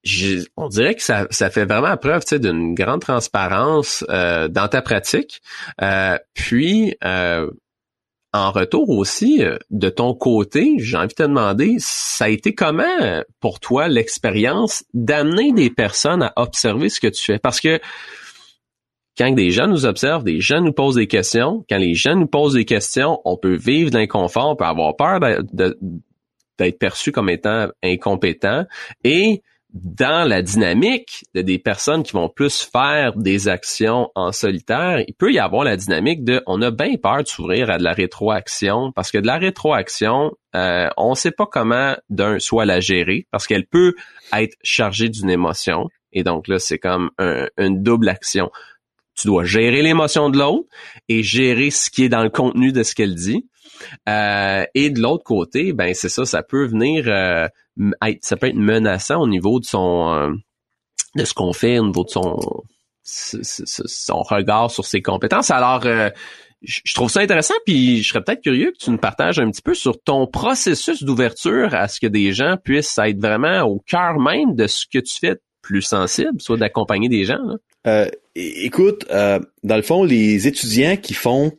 j'ai- on dirait que ça, ça fait vraiment preuve d'une grande transparence euh, dans ta pratique. Euh, puis, euh, en retour aussi, euh, de ton côté, j'ai envie de te demander, ça a été comment pour toi l'expérience d'amener des personnes à observer ce que tu fais? Parce que quand des gens nous observent, des gens nous posent des questions, quand les gens nous posent des questions, on peut vivre de l'inconfort, on peut avoir peur de- d'être perçu comme étant incompétent. Et dans la dynamique de des personnes qui vont plus faire des actions en solitaire, il peut y avoir la dynamique de on a bien peur de s'ouvrir à de la rétroaction parce que de la rétroaction, euh, on ne sait pas comment d'un soit la gérer parce qu'elle peut être chargée d'une émotion et donc là c'est comme un- une double action. Tu dois gérer l'émotion de l'autre et gérer ce qui est dans le contenu de ce qu'elle dit. Euh, et de l'autre côté, ben c'est ça, ça peut venir euh, être, ça peut être menaçant au niveau de son euh, de ce qu'on fait, au niveau de son son regard sur ses compétences. Alors je trouve ça intéressant, puis je serais peut-être curieux que tu nous partages un petit peu sur ton processus d'ouverture à ce que des gens puissent être vraiment au cœur même de ce que tu fais plus sensible, soit d'accompagner des gens. Écoute, dans le fond, les étudiants qui font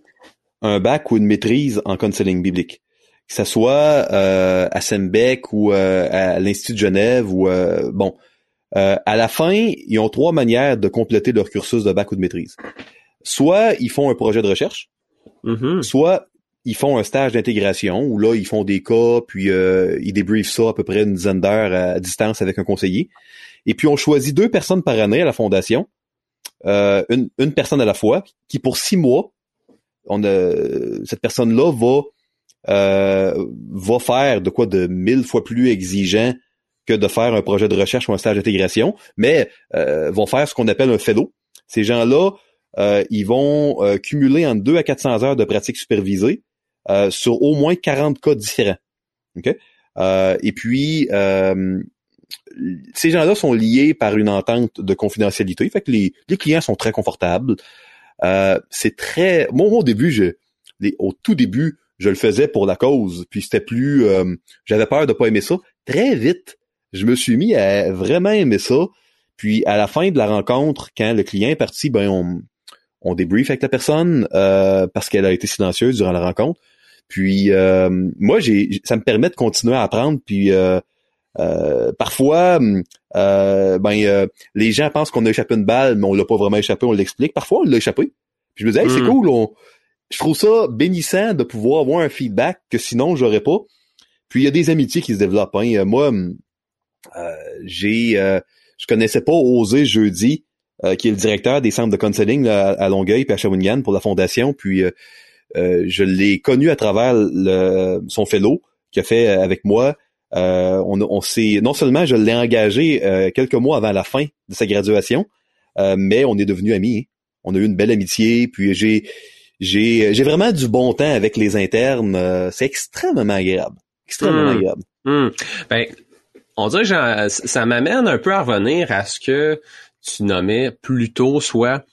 un bac ou une maîtrise en counseling biblique, que ce soit euh, à Sembec ou euh, à l'Institut de Genève ou euh, bon, euh, à la fin, ils ont trois manières de compléter leur cursus de bac ou de maîtrise. Soit ils font un projet de recherche, Mhm. soit ils font un stage d'intégration où là, ils font des cas, puis euh, ils débriefent ça à peu près une dizaine d'heures à, distance avec un conseiller. Et puis, on choisit deux personnes par année à la fondation, euh, une, une, personne à la fois, qui pour six mois, on a, cette personne-là va euh, va faire de quoi de mille fois plus exigeant que de faire un projet de recherche ou un stage d'intégration, mais euh, vont faire ce qu'on appelle un fellow. Ces gens-là, euh, ils vont euh, cumuler entre 2 à 400 heures de pratique supervisée sur au moins 40 cas différents. et puis, ces gens-là sont liés par une entente de confidentialité. Fait que les, clients sont très confortables. C'est très... Moi, au début, je, au tout début, je le faisais pour la cause. Puis c'était plus... J'avais peur de pas aimer ça. Très vite, je me suis mis à vraiment aimer ça. Puis à la fin de la rencontre, quand le client est parti, ben on, on débrief avec la personne euh, parce qu'elle a été silencieuse durant la rencontre. Puis euh, moi, j'ai, ça me permet de continuer à apprendre. Puis euh, parfois, ben les gens pensent qu'on a échappé une balle, mais on l'a pas vraiment échappé. On l'explique. Parfois, on l'a échappé. Puis je me dis, hey, c'est hmm. cool. je trouve ça bénissant de pouvoir avoir un feedback que sinon j'aurais pas. Puis il y a des amitiés qui se développent. Hein. Moi, j'ai, je connaissais pas Osé jeudi. Euh, qui est le directeur des centres de counseling à Longueuil et à Shawinigan pour la fondation. Puis euh, euh, je l'ai connu à travers le, son fellow qu'il a fait avec moi. On, on s'est non seulement je l'ai engagé quelques mois avant la fin de sa graduation, mais on est devenus amis. Hein. On a eu une belle amitié. Puis j'ai j'ai j'ai vraiment du bon temps avec les internes. c'est extrêmement agréable, extrêmement hmm. agréable. Hmm. Ben, on dirait que ça m'amène un peu à revenir à ce que tu nommais plutôt soit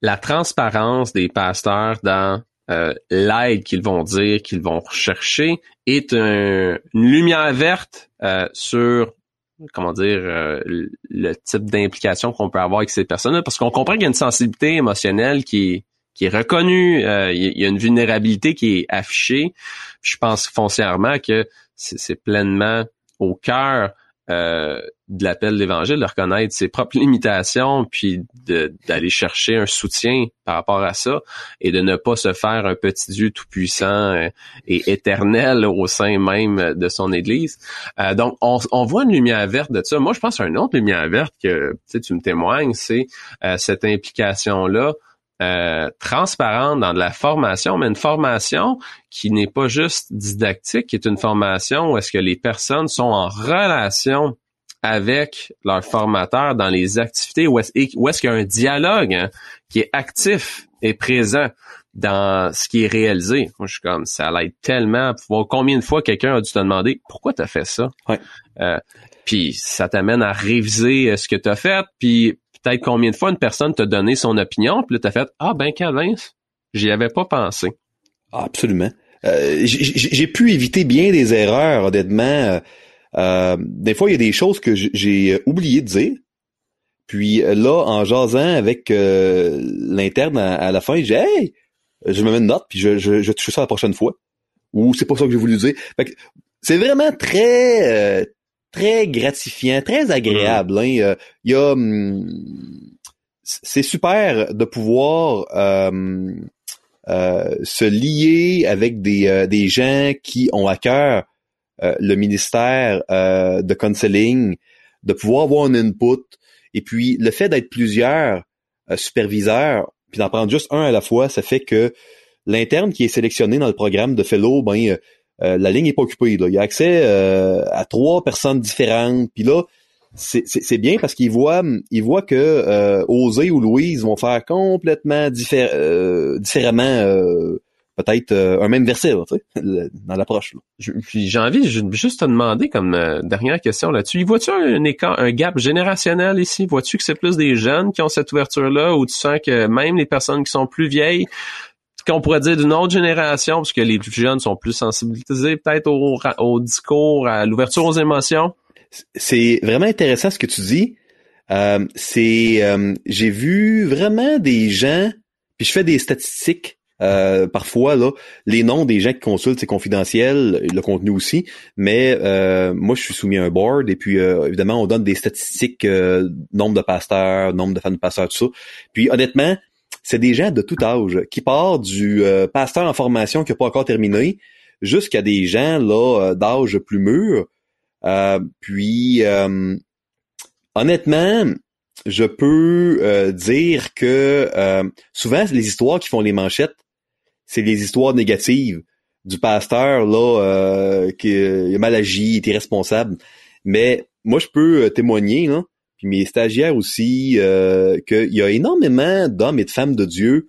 la transparence des pasteurs dans euh, l'aide qu'ils vont dire, qu'ils vont rechercher, est une lumière verte euh, sur comment dire euh, le type d'implication qu'on peut avoir avec ces personnes-là, parce qu'on comprend qu'il y a une sensibilité émotionnelle qui qui est reconnue, il y a une vulnérabilité qui est affichée. Je pense foncièrement que c'est pleinement au cœur euh, de l'appel de l'Évangile, de reconnaître ses propres limitations, puis d'aller chercher un soutien par rapport à ça, et de ne pas se faire un petit Dieu tout-puissant euh, et éternel au sein même de son Église. Euh, donc, on, voit une lumière verte de ça. Moi, je pense à une autre lumière verte que tu me témoignes, c'est cette implication-là euh, transparente dans de la formation, mais une formation qui n'est pas juste didactique, qui est une formation où est-ce que les personnes sont en relation avec leur formateur dans les activités, où est-ce, est qu'il y a un dialogue hein, qui est actif et présent dans ce qui est réalisé. Moi, je suis comme, ça l'aide tellement combien de fois quelqu'un a dû te demander pourquoi tu as fait ça? Ouais. Euh, puis ça t'amène à réviser euh, ce que tu as fait, puis peut-être combien de fois une personne t'a donné son opinion, puis là, t'as fait Ah ben Calvin, j'y avais pas pensé. Ah, absolument. Euh, j'ai pu éviter bien des erreurs, honnêtement. Euh, euh, des fois, il y a des choses que j'ai oublié de dire. Puis là, en jasant avec l'interne à, la fin, j'ai Hey, je me mets une note, puis je, je, je touche ça la prochaine fois. Ou c'est pas ça que j'ai voulu dire. C'est vraiment très très gratifiant, très agréable. Hein. Il y a, hum, c'est super de pouvoir euh, euh, se lier avec des, euh, des gens qui ont à cœur le ministère de counseling, de pouvoir avoir un input, et puis le fait d'être plusieurs superviseurs, puis d'en prendre juste un à la fois, ça fait que l'interne qui est sélectionné dans le programme de fellow, ben euh, la ligne est pas occupée. Là. Il y a accès euh, à trois personnes différentes. Puis là, c'est bien parce qu'ils voient, ils voient que euh, Osée ou Louise vont faire complètement différemment peut-être un même verset dans l'approche. J'ai envie juste te demander comme dernière question là-dessus. Vois-tu un un gap générationnel ici? Vois-tu que c'est plus des jeunes qui ont cette ouverture-là ou tu sens que même les personnes qui sont plus vieilles qu'on pourrait dire d'une autre génération, parce que les plus jeunes sont plus sensibilisés peut-être au, discours, à l'ouverture aux émotions? C'est vraiment intéressant ce que tu dis. Euh, c'est, euh, j'ai vu vraiment des gens, puis je fais des statistiques euh, parfois là, les noms des gens qui consultent c'est confidentiel, le contenu aussi, mais moi je suis soumis à un board et puis évidemment on donne des statistiques, nombre de pasteurs, nombre de fans de pasteurs, tout ça. Puis honnêtement, c'est des gens de tout âge qui partent du euh, pasteur en formation qui n'a pas encore terminé jusqu'à des gens là d'âge plus mûr. puis honnêtement, je peux dire que souvent les histoires qui font les manchettes, c'est les histoires négatives du pasteur là euh, qui a mal agi, est irresponsable. Mais moi, je peux euh, témoigner, là, puis mes stagiaires aussi, euh, qu'il y a énormément d'hommes et de femmes de Dieu,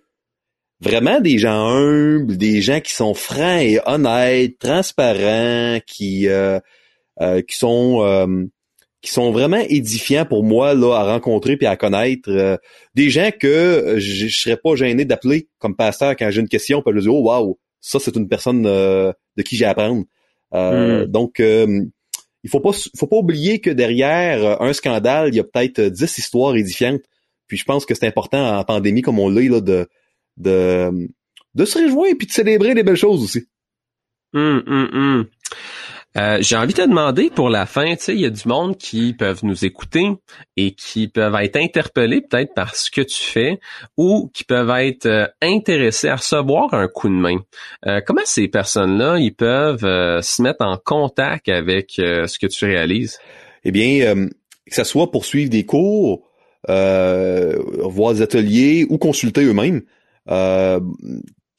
vraiment des gens humbles, des gens qui sont francs et honnêtes, transparents, qui euh, qui sont qui sont vraiment édifiants pour moi là à rencontrer puis à connaître des gens que je, je serais pas gêné d'appeler comme pasteur quand j'ai une question puis je dis oh wow ça c'est une personne de qui j'ai à apprendre hmm. donc il faut pas faut pas oublier que derrière euh, un scandale, il y a peut-être euh, dix histoires édifiantes. Puis je pense que c'est important en pandémie comme on l'a là de de de se réjouir puis de célébrer les belles choses aussi. Hum, hum, hum. Euh, j'ai envie de te demander pour la fin, tu sais, il y a du monde qui peuvent nous écouter et qui peuvent être interpellés peut-être par ce que tu fais ou qui peuvent être euh, intéressés à recevoir un coup de main. Euh, comment ces personnes-là, ils peuvent se mettre en contact avec ce que tu réalises? Eh bien, que ce soit pour suivre des cours, voir des ateliers ou consulter eux-mêmes,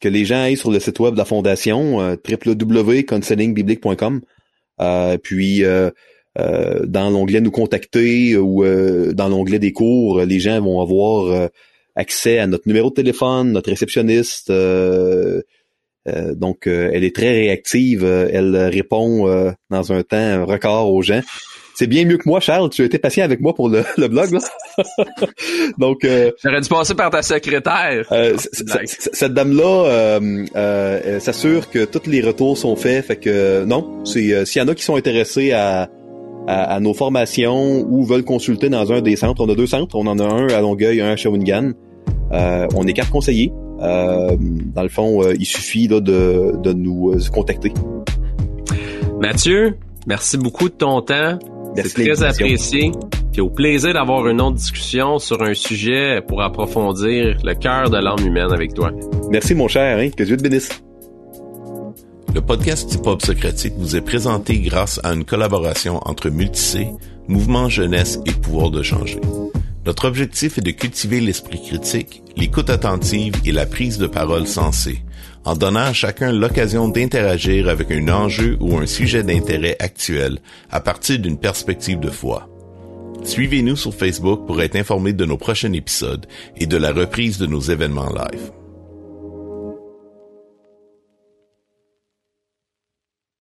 que les gens aillent sur le site web de la fondation euh, euh, puis euh, euh, dans l'onglet nous contacter ou dans l'onglet des cours, les gens vont avoir accès à notre numéro de téléphone, notre réceptionniste. donc, elle est très réactive. Elle répond dans un temps record aux gens c'est bien mieux que moi, Charles. Tu as été patient avec moi pour le, blog. Là. Donc, euh, j'aurais dû passer par ta secrétaire. Euh, cette dame-là euh, euh, s'assure que tous les retours sont faits. Fait que non, c'est s'il y en a qui sont intéressés à, à, nos formations ou veulent consulter dans un des centres, on a deux centres. On en a un à Longueuil, un à Shawinigan. on est quatre conseillers. dans le fond, il suffit là, de, de nous contacter. Mathieu, merci beaucoup de ton temps. C'est très apprécié. Puis au plaisir d'avoir une autre discussion sur un sujet pour approfondir le cœur de l'âme humaine avec toi. Merci mon cher, hein? que Dieu te bénisse. Le podcast Hip Hop Socratique vous est présenté grâce à une collaboration entre Multicé, Mouvement Jeunesse et Pouvoir de changer. Notre objectif est de cultiver l'esprit critique, l'écoute attentive et la prise de parole sensée en donnant à chacun l'occasion d'interagir avec un enjeu ou un sujet d'intérêt actuel à partir d'une perspective de foi. Suivez-nous sur Facebook pour être informé de nos prochains épisodes et de la reprise de nos événements live.